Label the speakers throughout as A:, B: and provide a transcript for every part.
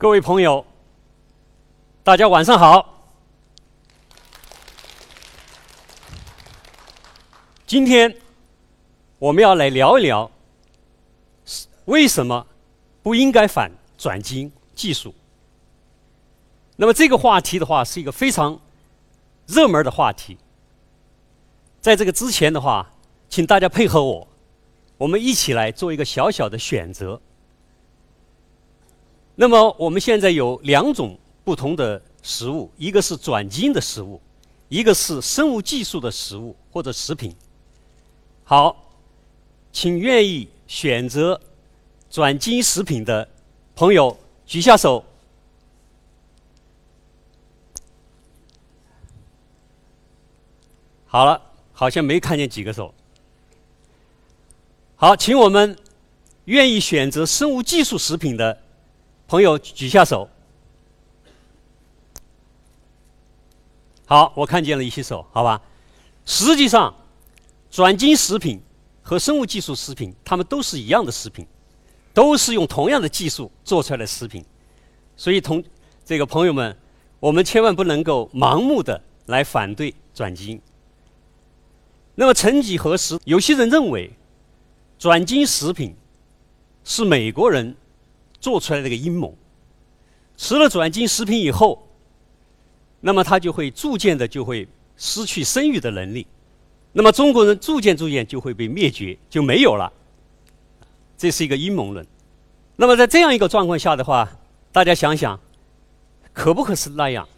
A: 各位朋友，大家晚上好。今天我们要来聊一聊，为什么不应该反转基因技术？那么这个话题的话，是一个非常热门的话题。在这个之前的话，请大家配合我，我们一起来做一个小小的选择。那么我们现在有两种不同的食物，一个是转基因的食物，一个是生物技术的食物或者食品。好，请愿意选择转基因食品的朋友举下手。好了，好像没看见几个手。好，请我们愿意选择生物技术食品的。朋友举下手。好，我看见了一些手，好吧。实际上，转基因食品和生物技术食品，它们都是一样的食品，都是用同样的技术做出来的食品。所以，同这个朋友们，我们千万不能够盲目的来反对转基因。那么，曾几何时，有些人认为转基因食品是美国人。做出来这个阴谋，吃了转基因食品以后，那么他就会逐渐的就会失去生育的能力，那么中国人逐渐逐渐就会被灭绝，就没有了。这是一个阴谋论。那么在这样一个状况下的话，大家想想，可不可是那样？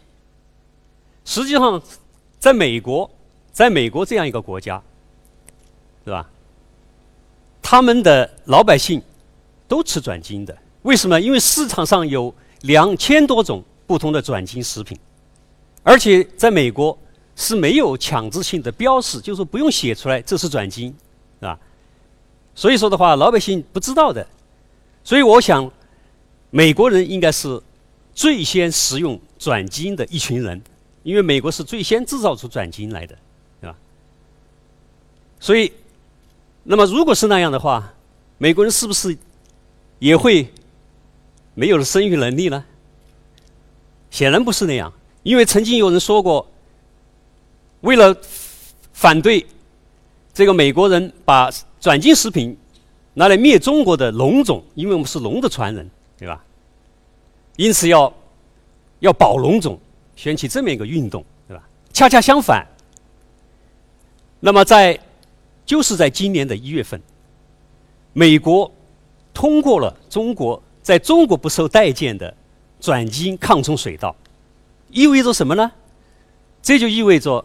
A: 实际上，在美国，在美国这样一个国家，是吧？他们的老百姓都吃转基因的。为什么？因为市场上有两千多种不同的转基因食品，而且在美国是没有强制性的标识，就是不用写出来这是转基因，是吧？所以说的话，老百姓不知道的。所以我想，美国人应该是最先食用转基因的一群人，因为美国是最先制造出转基因来的，对吧？所以，那么如果是那样的话，美国人是不是也会？没有了生育能力呢？显然不是那样，因为曾经有人说过，为了反对这个美国人把转基因食品拿来灭中国的龙种，因为我们是龙的传人，对吧？因此要要保龙种，掀起这么一个运动，对吧？恰恰相反，那么在就是在今年的一月份，美国通过了中国。在中国不受待见的转基因抗虫水稻，意味着什么呢？这就意味着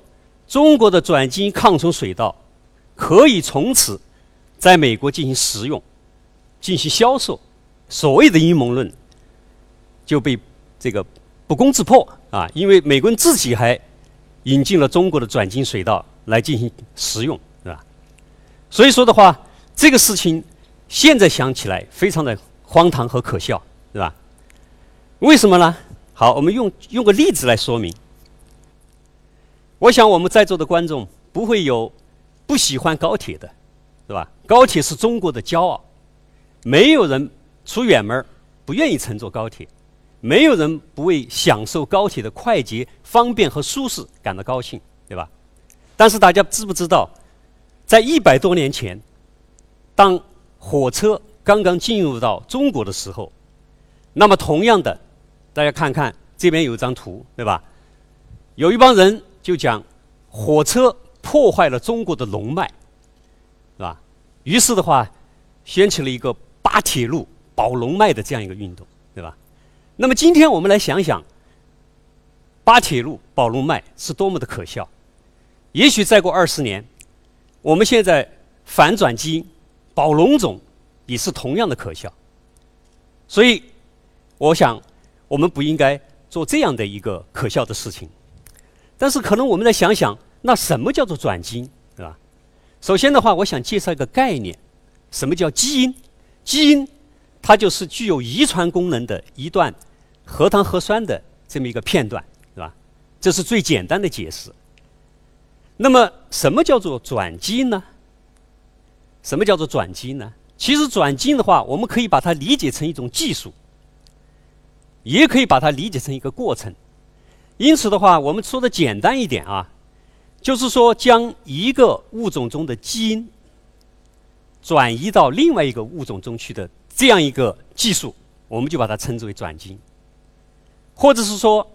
A: 中国的转基因抗虫水稻可以从此在美国进行食用、进行销售。所谓的阴谋论就被这个不攻自破啊！因为美国人自己还引进了中国的转基因水稻来进行食用，是吧？所以说的话，这个事情现在想起来非常的。荒唐和可笑，是吧？为什么呢？好，我们用用个例子来说明。我想我们在座的观众不会有不喜欢高铁的，是吧？高铁是中国的骄傲，没有人出远门不愿意乘坐高铁，没有人不为享受高铁的快捷、方便和舒适感到高兴，对吧？但是大家知不知道，在一百多年前，当火车刚刚进入到中国的时候，那么同样的，大家看看这边有一张图，对吧？有一帮人就讲火车破坏了中国的龙脉，是吧？于是的话，掀起了一个扒铁路保龙脉的这样一个运动，对吧？那么今天我们来想想，扒铁路保龙脉是多么的可笑。也许再过二十年，我们现在反转基因保龙种。也是同样的可笑，所以我想我们不应该做这样的一个可笑的事情。但是可能我们再想想，那什么叫做转基因，对吧？首先的话，我想介绍一个概念：什么叫基因？基因它就是具有遗传功能的一段核糖核酸的这么一个片段，是吧？这是最简单的解释。那么什么叫做转基因呢？什么叫做转基因呢？其实转基因的话，我们可以把它理解成一种技术。也可以把它理解成一个过程。因此的话，我们说的简单一点啊，就是说将一个物种中的基因转移到另外一个物种中去的这样一个技术，我们就把它称之为转基因，或者是说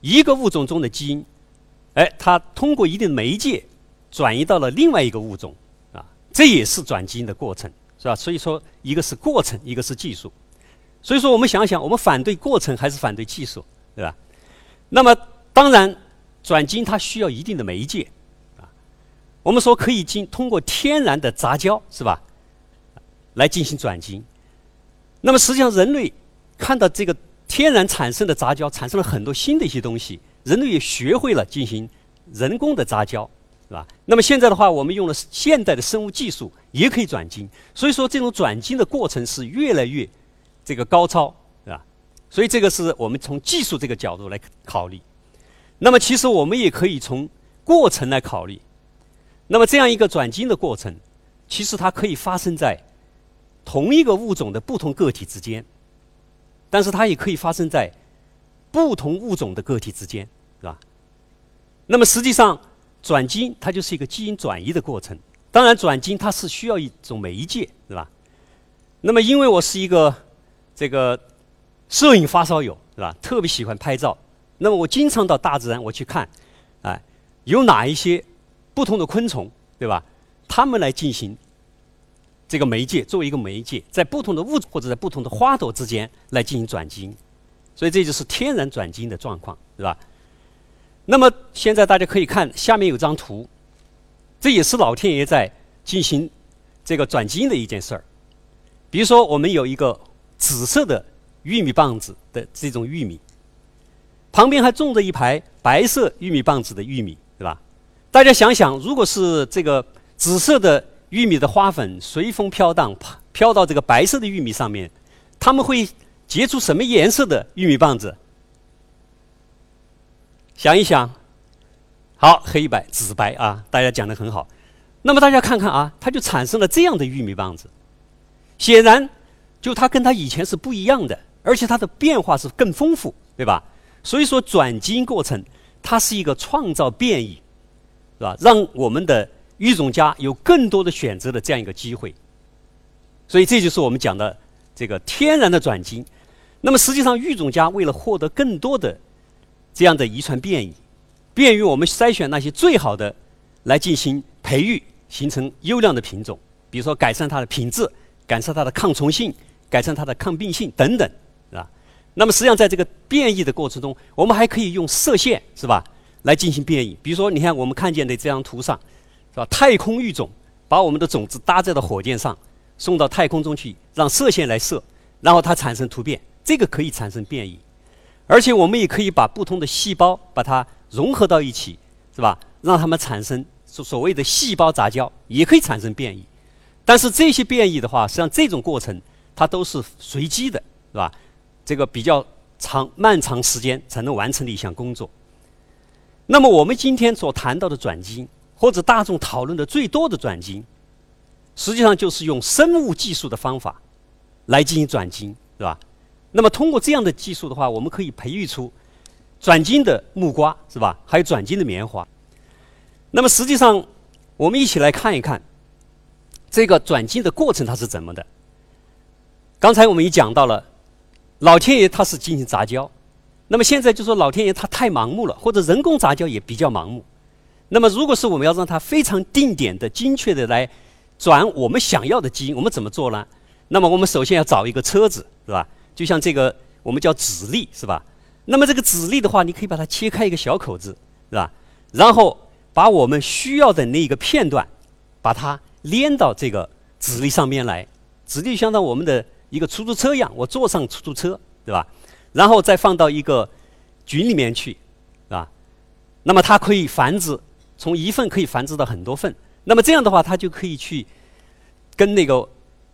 A: 一个物种中的基因，哎，它通过一定的媒介转移到了另外一个物种，这也是转基因的过程，是吧？所以说，一个是过程，一个是技术。所以说，我们想想，我们反对过程还是反对技术？对吧？那么当然，转基因它需要一定的媒介啊。我们说可以经通过天然的杂交，是吧？来进行转基因。那么实际上，人类看到这个天然产生的杂交，产生了很多新的一些东西，人类也学会了进行人工的杂交，是吧？那么现在的话，我们用了现代的生物技术，也可以转基因。所以说，这种转基因的过程是越来越这个高超。是吧所以这个是我们从技术这个角度来考虑。那么其实我们也可以从过程来考虑。那么这样一个转基因的过程，其实它可以发生在同一个物种的不同个体之间，但是它也可以发生在不同物种的个体之间，是吧？那么实际上转基因它就是一个基因转移的过程。当然转基因它是需要一种媒介，是吧？那么因为我是一个这个。摄影发烧友是吧？特别喜欢拍照。那么我经常到大自然我去看，哎，有哪一些不同的昆虫，对吧？他们来进行这个媒介，作为一个媒介，在不同的物种或者在不同的花朵之间来进行转基因。所以这就是天然转基因的状况，是吧？那么现在大家可以看下面有张图，这也是老天爷在进行这个转基因的一件事儿。比如说，我们有一个紫色的。玉米棒子的这种玉米，旁边还种着一排白色玉米棒子的玉米，对吧？大家想想，如果是这个紫色的玉米的花粉随风飘荡，飘到这个白色的玉米上面，它们会结出什么颜色的玉米棒子？想一想，好，黑白、紫白啊，大家讲的很好。那么大家看看啊，它就产生了这样的玉米棒子，显然，就它跟它以前是不一样的。而且它的变化是更丰富，对吧？所以说转基因过程，它是一个创造变异，是吧？让我们的育种家有更多的选择的这样一个机会。所以这就是我们讲的这个天然的转基因。那么实际上，育种家为了获得更多的这样的遗传变异，便于我们筛选那些最好的来进行培育，形成优良的品种。比如说改善它的品质，改善它的抗虫性，改善它的抗病性等等。是吧那么实际上，在这个变异的过程中，我们还可以用射线，是吧，来进行变异。比如说，你看我们看见的这张图上，是吧？太空育种，把我们的种子搭载到火箭上，送到太空中去，让射线来射，然后它产生突变，这个可以产生变异。而且我们也可以把不同的细胞把它融合到一起，是吧？让它们产生所所谓的细胞杂交，也可以产生变异。但是这些变异的话，实际上这种过程它都是随机的，是吧？这个比较长、漫长时间才能完成的一项工作。那么，我们今天所谈到的转基因，或者大众讨论的最多的转基因，实际上就是用生物技术的方法来进行转基因，是吧？那么，通过这样的技术的话，我们可以培育出转基因的木瓜，是吧？还有转基因的棉花。那么，实际上，我们一起来看一看这个转基因的过程它是怎么的。刚才我们也讲到了。老天爷他是进行杂交，那么现在就说老天爷他太盲目了，或者人工杂交也比较盲目。那么如果是我们要让它非常定点的、精确的来转我们想要的基因，我们怎么做呢？那么我们首先要找一个车子，是吧？就像这个我们叫指粒，是吧？那么这个指粒的话，你可以把它切开一个小口子，是吧？然后把我们需要的那一个片段，把它连到这个指粒上面来，指粒相当于我们的。一个出租车一样，我坐上出租车，对吧？然后再放到一个菌里面去，是吧？那么它可以繁殖，从一份可以繁殖到很多份。那么这样的话，它就可以去跟那个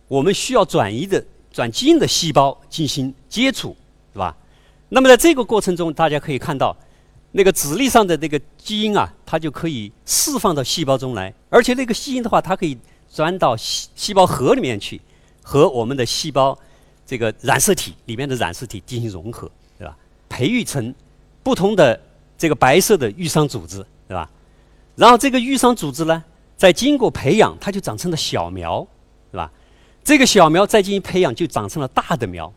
A: 我们需要转移的转基因的细胞进行接触，是吧？那么在这个过程中，大家可以看到，那个质粒上的那个基因啊，它就可以释放到细胞中来，而且那个基因的话，它可以钻到细细胞核里面去。和我们的细胞这个染色体里面的染色体进行融合，对吧？培育成不同的这个白色的愈伤组织，对吧？然后这个愈伤组织呢，再经过培养，它就长成了小苗，这个小苗再进行培养，就长成了大的苗。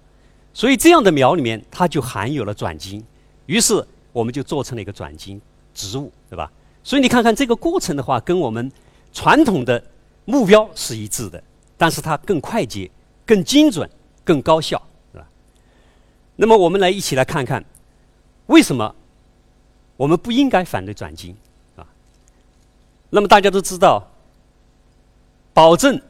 A: 所以这样的苗里面，它就含有了转基因。于是我们就做成了一个转基因植物，对吧？所以你看看这个过程的话，跟我们传统的目标是一致的，但是它更快捷、更精准、更高效，是吧？那么我们来一起来看看，为什么我们不应该反对转基因啊？那么大家都知道，保证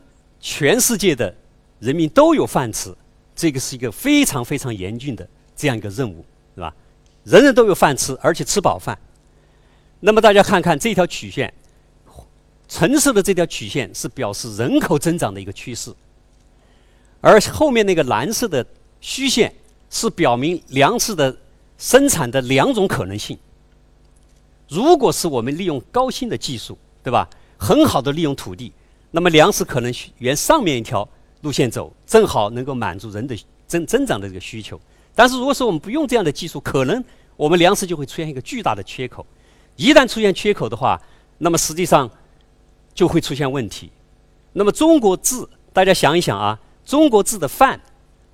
A: 全世界的人民都有饭吃，这个是一个非常非常严峻的这样一个任务，是吧？人人都有饭吃，而且吃饱饭。那么大家看看这条曲线，橙色的这条曲线是表示人口增长的一个趋势，而后面那个蓝色的虚线是表明粮食的生产的两种可能性。如果是我们利用高新的技术，对吧？很好的利用土地，那么粮食可能沿上面一条路线走，正好能够满足人的增增长的这个需求。但是如果说我们不用这样的技术，可能我们粮食就会出现一个巨大的缺口。一旦出现缺口的话，那么实际上就会出现问题。那么中国字，大家想一想啊，中国字的饭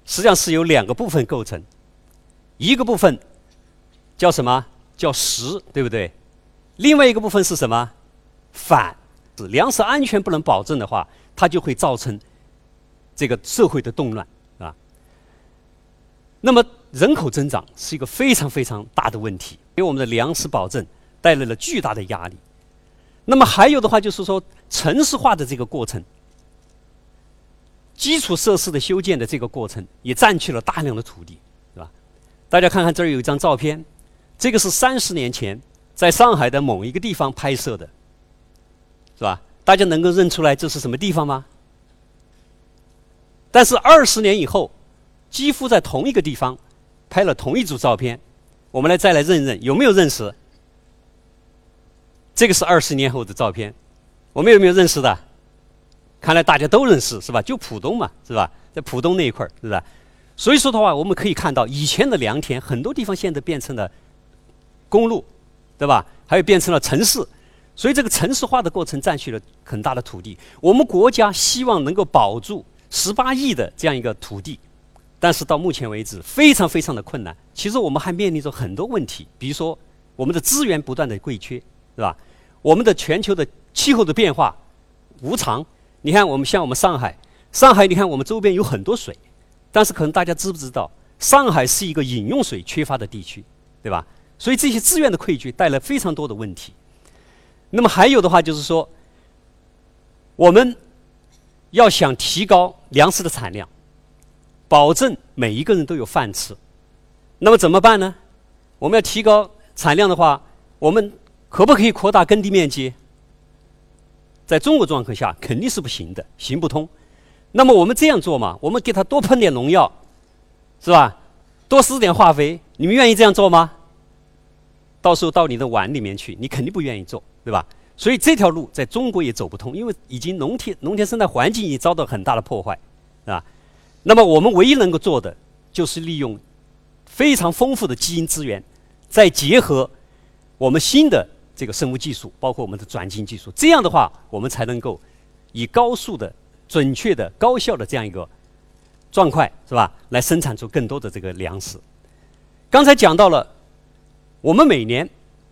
A: 实际上是由两个部分构成，一个部分叫什么？叫食，对不对？另外一个部分是什么？反。粮食安全不能保证的话，它就会造成这个社会的动乱。那么人口增长是一个非常非常大的问题，给我们的粮食保证带来了巨大的压力。那么还有的话就是说，城市化的这个过程，基础设施的修建的这个过程，也占据了大量的土地，是吧？大家看看这儿有一张照片，这个是三十年前在上海的某一个地方拍摄的，是吧？大家能够认出来这是什么地方吗？但是二十年以后。几乎在同一个地方拍了同一组照片，我们来再来认认有没有认识？这个是二十年后的照片，我们有没有认识的？看来大家都认识是吧？就浦东嘛是吧？在浦东那一块儿是吧？所以说的话，我们可以看到以前的良田很多地方现在变成了公路，对吧？还有变成了城市，所以这个城市化的过程占据了很大的土地。我们国家希望能够保住十八亿的这样一个土地。但是到目前为止，非常非常的困难。其实我们还面临着很多问题，比如说我们的资源不断的贵缺，是吧？我们的全球的气候的变化无常。你看，我们像我们上海，上海，你看我们周边有很多水，但是可能大家知不知道，上海是一个饮用水缺乏的地区，对吧？所以这些资源的匮缺带来非常多的问题。那么还有的话就是说，我们要想提高粮食的产量。保证每一个人都有饭吃，那么怎么办呢？我们要提高产量的话，我们可不可以扩大耕地面积？在中国状况下肯定是不行的，行不通。那么我们这样做嘛？我们给他多喷点农药，是吧？多施点化肥，你们愿意这样做吗？到时候到你的碗里面去，你肯定不愿意做，对吧？所以这条路在中国也走不通，因为已经农田农田生态环境已遭到很大的破坏，是吧？那么我们唯一能够做的，就是利用非常丰富的基因资源，再结合我们新的这个生物技术，包括我们的转基因技术，这样的话，我们才能够以高速的、准确的、高效的这样一个状态，是吧？来生产出更多的这个粮食。刚才讲到了，我们每年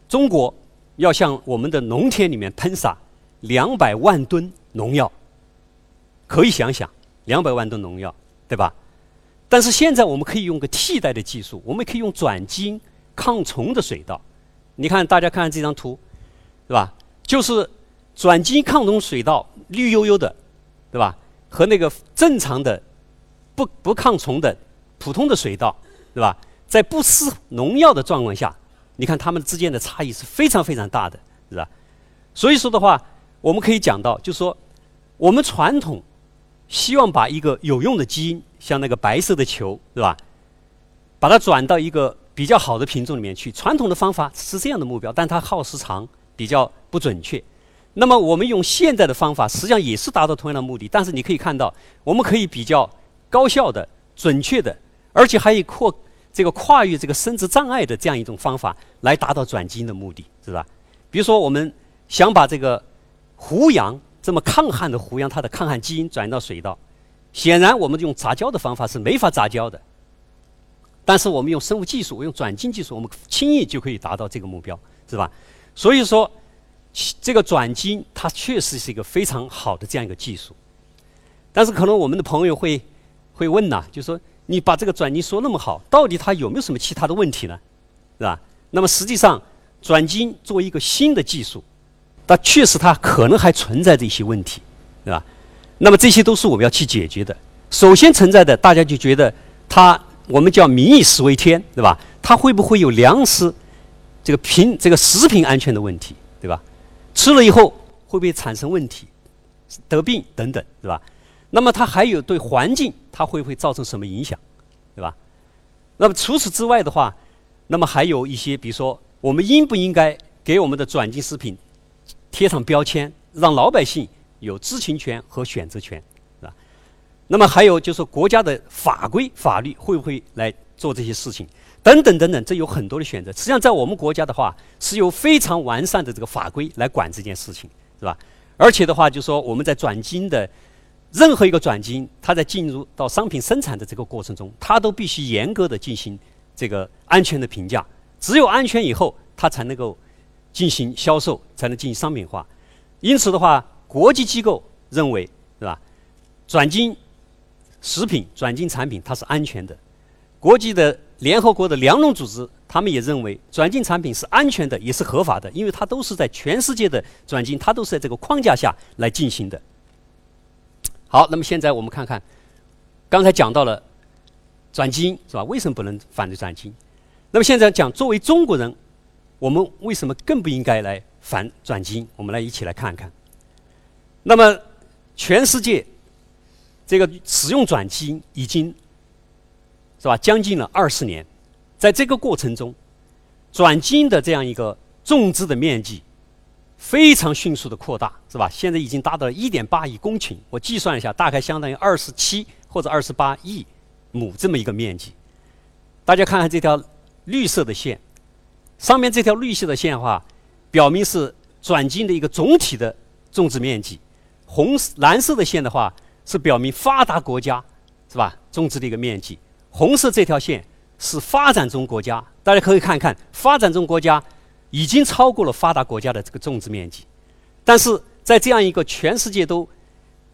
A: 中国要向我们的农田里面喷洒两百万吨农药，可以想想，两百万吨农药。对吧？但是现在我们可以用个替代的技术，我们可以用转基因抗虫的水稻。你看，大家看看这张图，对吧？就是转基因抗虫水稻，绿油油的，对吧？和那个正常的不不抗虫的普通的水稻，对吧？在不施农药的状况下，你看它们之间的差异是非常非常大的，是吧？所以说的话，我们可以讲到，就说我们传统。希望把一个有用的基因，像那个白色的球，对吧？把它转到一个比较好的品种里面去。传统的方法是这样的目标，但它耗时长，比较不准确。那么我们用现在的方法，实际上也是达到同样的目的。但是你可以看到，我们可以比较高效的准确的，而且还有扩这个跨越这个生殖障碍的这样一种方法来达到转基因的目的，是吧？比如说，我们想把这个胡杨这么抗旱的胡杨，它的抗旱基因转移到水稻，显然我们用杂交的方法是没法杂交的。但是我们用生物技术，用转基因技术，我们轻易就可以达到这个目标，是吧？所以说，这个转基因它确实是一个非常好的这样一个技术。但是可能我们的朋友会会问呐，就说你把这个转基因说那么好，到底它有没有什么其他的问题呢？是吧？那么实际上，转基因作为一个新的技术，它确实它可能还存在着一些问题，对吧？那么这些都是我们要去解决的。首先存在的，大家就觉得它。我们叫民以食为天，对吧？它会不会有粮食这个品这个食品安全的问题，对吧？吃了以后会不会产生问题、得病等等，对吧？那么它还有对环境，它会不会造成什么影响，对吧？那么除此之外的话，那么还有一些，比如说，我们应不应该给我们的转基因食品贴上标签，让老百姓有知情权和选择权？是吧那么还有就是国家的法规法律会不会来做这些事情？等等等等，这有很多的选择。实际上，在我们国家的话，是有非常完善的这个法规来管这件事情，是吧？而且的话，就说我们在转基因的任何一个转基因，它在进入到商品生产的这个过程中，它都必须严格的进行这个安全的评价。只有安全以后，它才能够进行销售，才能进行商品化。因此的话，国际机构认为，是吧？转基因。食品转基因产品它是安全的，国际的联合国的粮农组织他们也认为转基因产品是安全的，也是合法的，因为它都是在全世界的转基因，它都是在这个框架下来进行的。好，那么现在我们看看，刚才讲到了转基因是吧？为什么不能反对转基因？那么现在讲作为中国人，我们为什么更不应该来反转基因？我们来一起来看看。那么全世界。这个使用转基因已经是吧，将近了二十年，在这个过程中，转基因的这样一个种植的面积非常迅速的扩大，是吧？现在已经达到了一点八亿公顷，我计算一下，大概相当于二十七或者二十八亿亩这么一个面积。大家看看这条绿色的线，上面这条绿色的线的话，表明是转基因的一个总体的种植面积，红蓝色的线的话。是表明发达国家是吧种植的一个面积，红色这条线是发展中国家，大家可以看看，发展中国家已经超过了发达国家的这个种植面积，但是在这样一个全世界都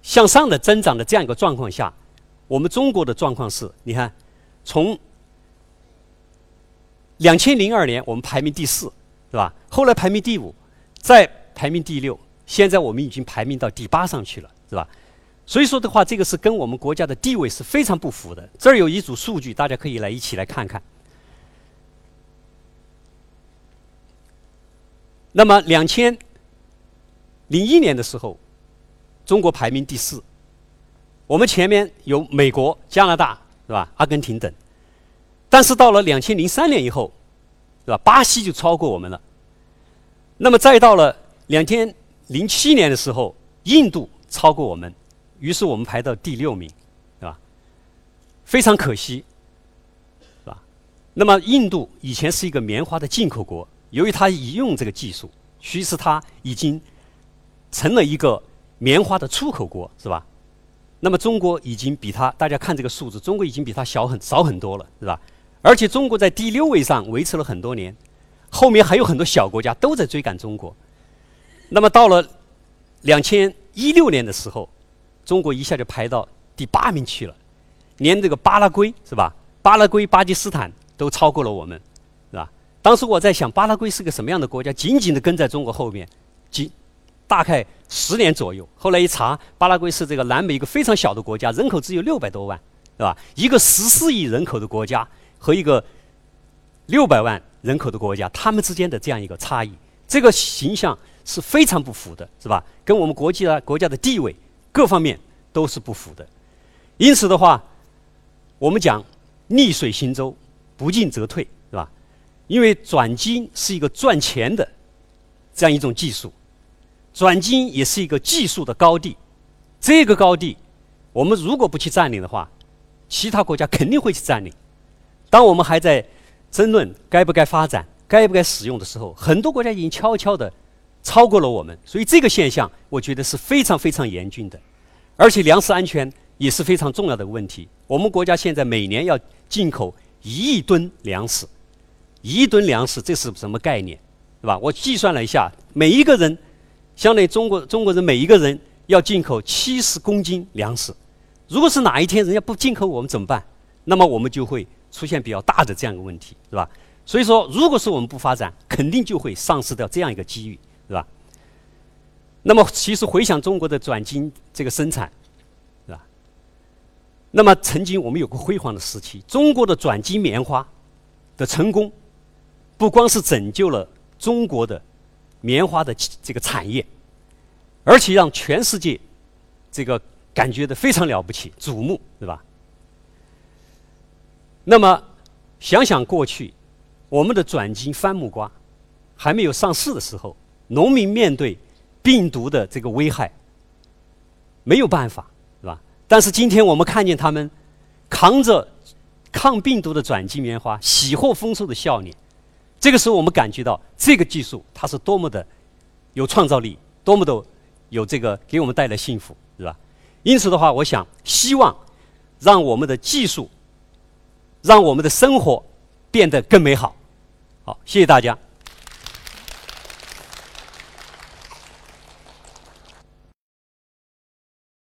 A: 向上的增长的这样一个状况下，我们中国的状况是，你看，从两千零二年我们排名第四，是吧？后来排名第五，再排名第六，现在我们已经排名到第八上去了，是吧？所以说的话，这个是跟我们国家的地位是非常不符的。这儿有一组数据，大家可以来一起来看看。那么，两千零一年的时候，中国排名第四，我们前面有美国、加拿大，是吧？阿根廷等。但是到了两千零三年以后，是吧？巴西就超过我们了。那么再到了两千零七年的时候，印度超过我们。于是我们排到第六名，是吧？非常可惜，是吧？那么印度以前是一个棉花的进口国，由于它已用这个技术，其实它已经成了一个棉花的出口国，是吧？那么中国已经比它，大家看这个数字，中国已经比它小很少很多了，是吧？而且中国在第六位上维持了很多年，后面还有很多小国家都在追赶中国。那么到了两千一六年的时候。中国一下就排到第八名去了，连这个巴拉圭是吧？巴拉圭、巴基斯坦都超过了我们，当时我在想，巴拉圭是个什么样的国家？紧紧的跟在中国后面，几大概十年左右。后来一查，巴拉圭是这个南美一个非常小的国家，人口只有六百多万，是吧？一个十四亿人口的国家和一个六百万人口的国家，他们之间的这样一个差异，这个形象是非常不符的，是吧？跟我们国际的国家的地位。各方面都是不符的，因此的话，我们讲逆水行舟，不进则退，因为转基因是一个赚钱的这样一种技术，转基因也是一个技术的高地。这个高地，我们如果不去占领的话，其他国家肯定会去占领。当我们还在争论该不该发展、该不该使用的时候，很多国家已经悄悄地超过了我们。所以这个现象，我觉得是非常非常严峻的，而且粮食安全也是非常重要的问题。我们国家现在每年要进口一亿吨粮食，一吨粮食这是什么概念？对吧？我计算了一下，每一个人，相当于中国中国人每一个人要进口七十公斤粮食。如果是哪一天人家不进口我们怎么办？那么我们就会。出现比较大的这样一个问题，是吧？所以说，如果是我们不发展，肯定就会丧失掉这样一个机遇，是吧？那么，其实回想中国的转基因这个生产，是吧？那么，曾经我们有过辉煌的时期，中国的转基因棉花的成功，不光是拯救了中国的棉花的这个产业，而且让全世界这个感觉的非常了不起、瞩目，对吧？那么，想想过去，我们的转基因番木瓜还没有上市的时候，农民面对病毒的这个危害没有办法，是吧？但是今天我们看见他们扛着抗病毒的转基因棉花，喜获丰收的笑脸。这个时候，我们感觉到这个技术它是多么的有创造力，多么的有这个给我们带来幸福，是吧？因此的话，我想希望让我们的技术。让我们的生活变得更美好。好，谢谢大家。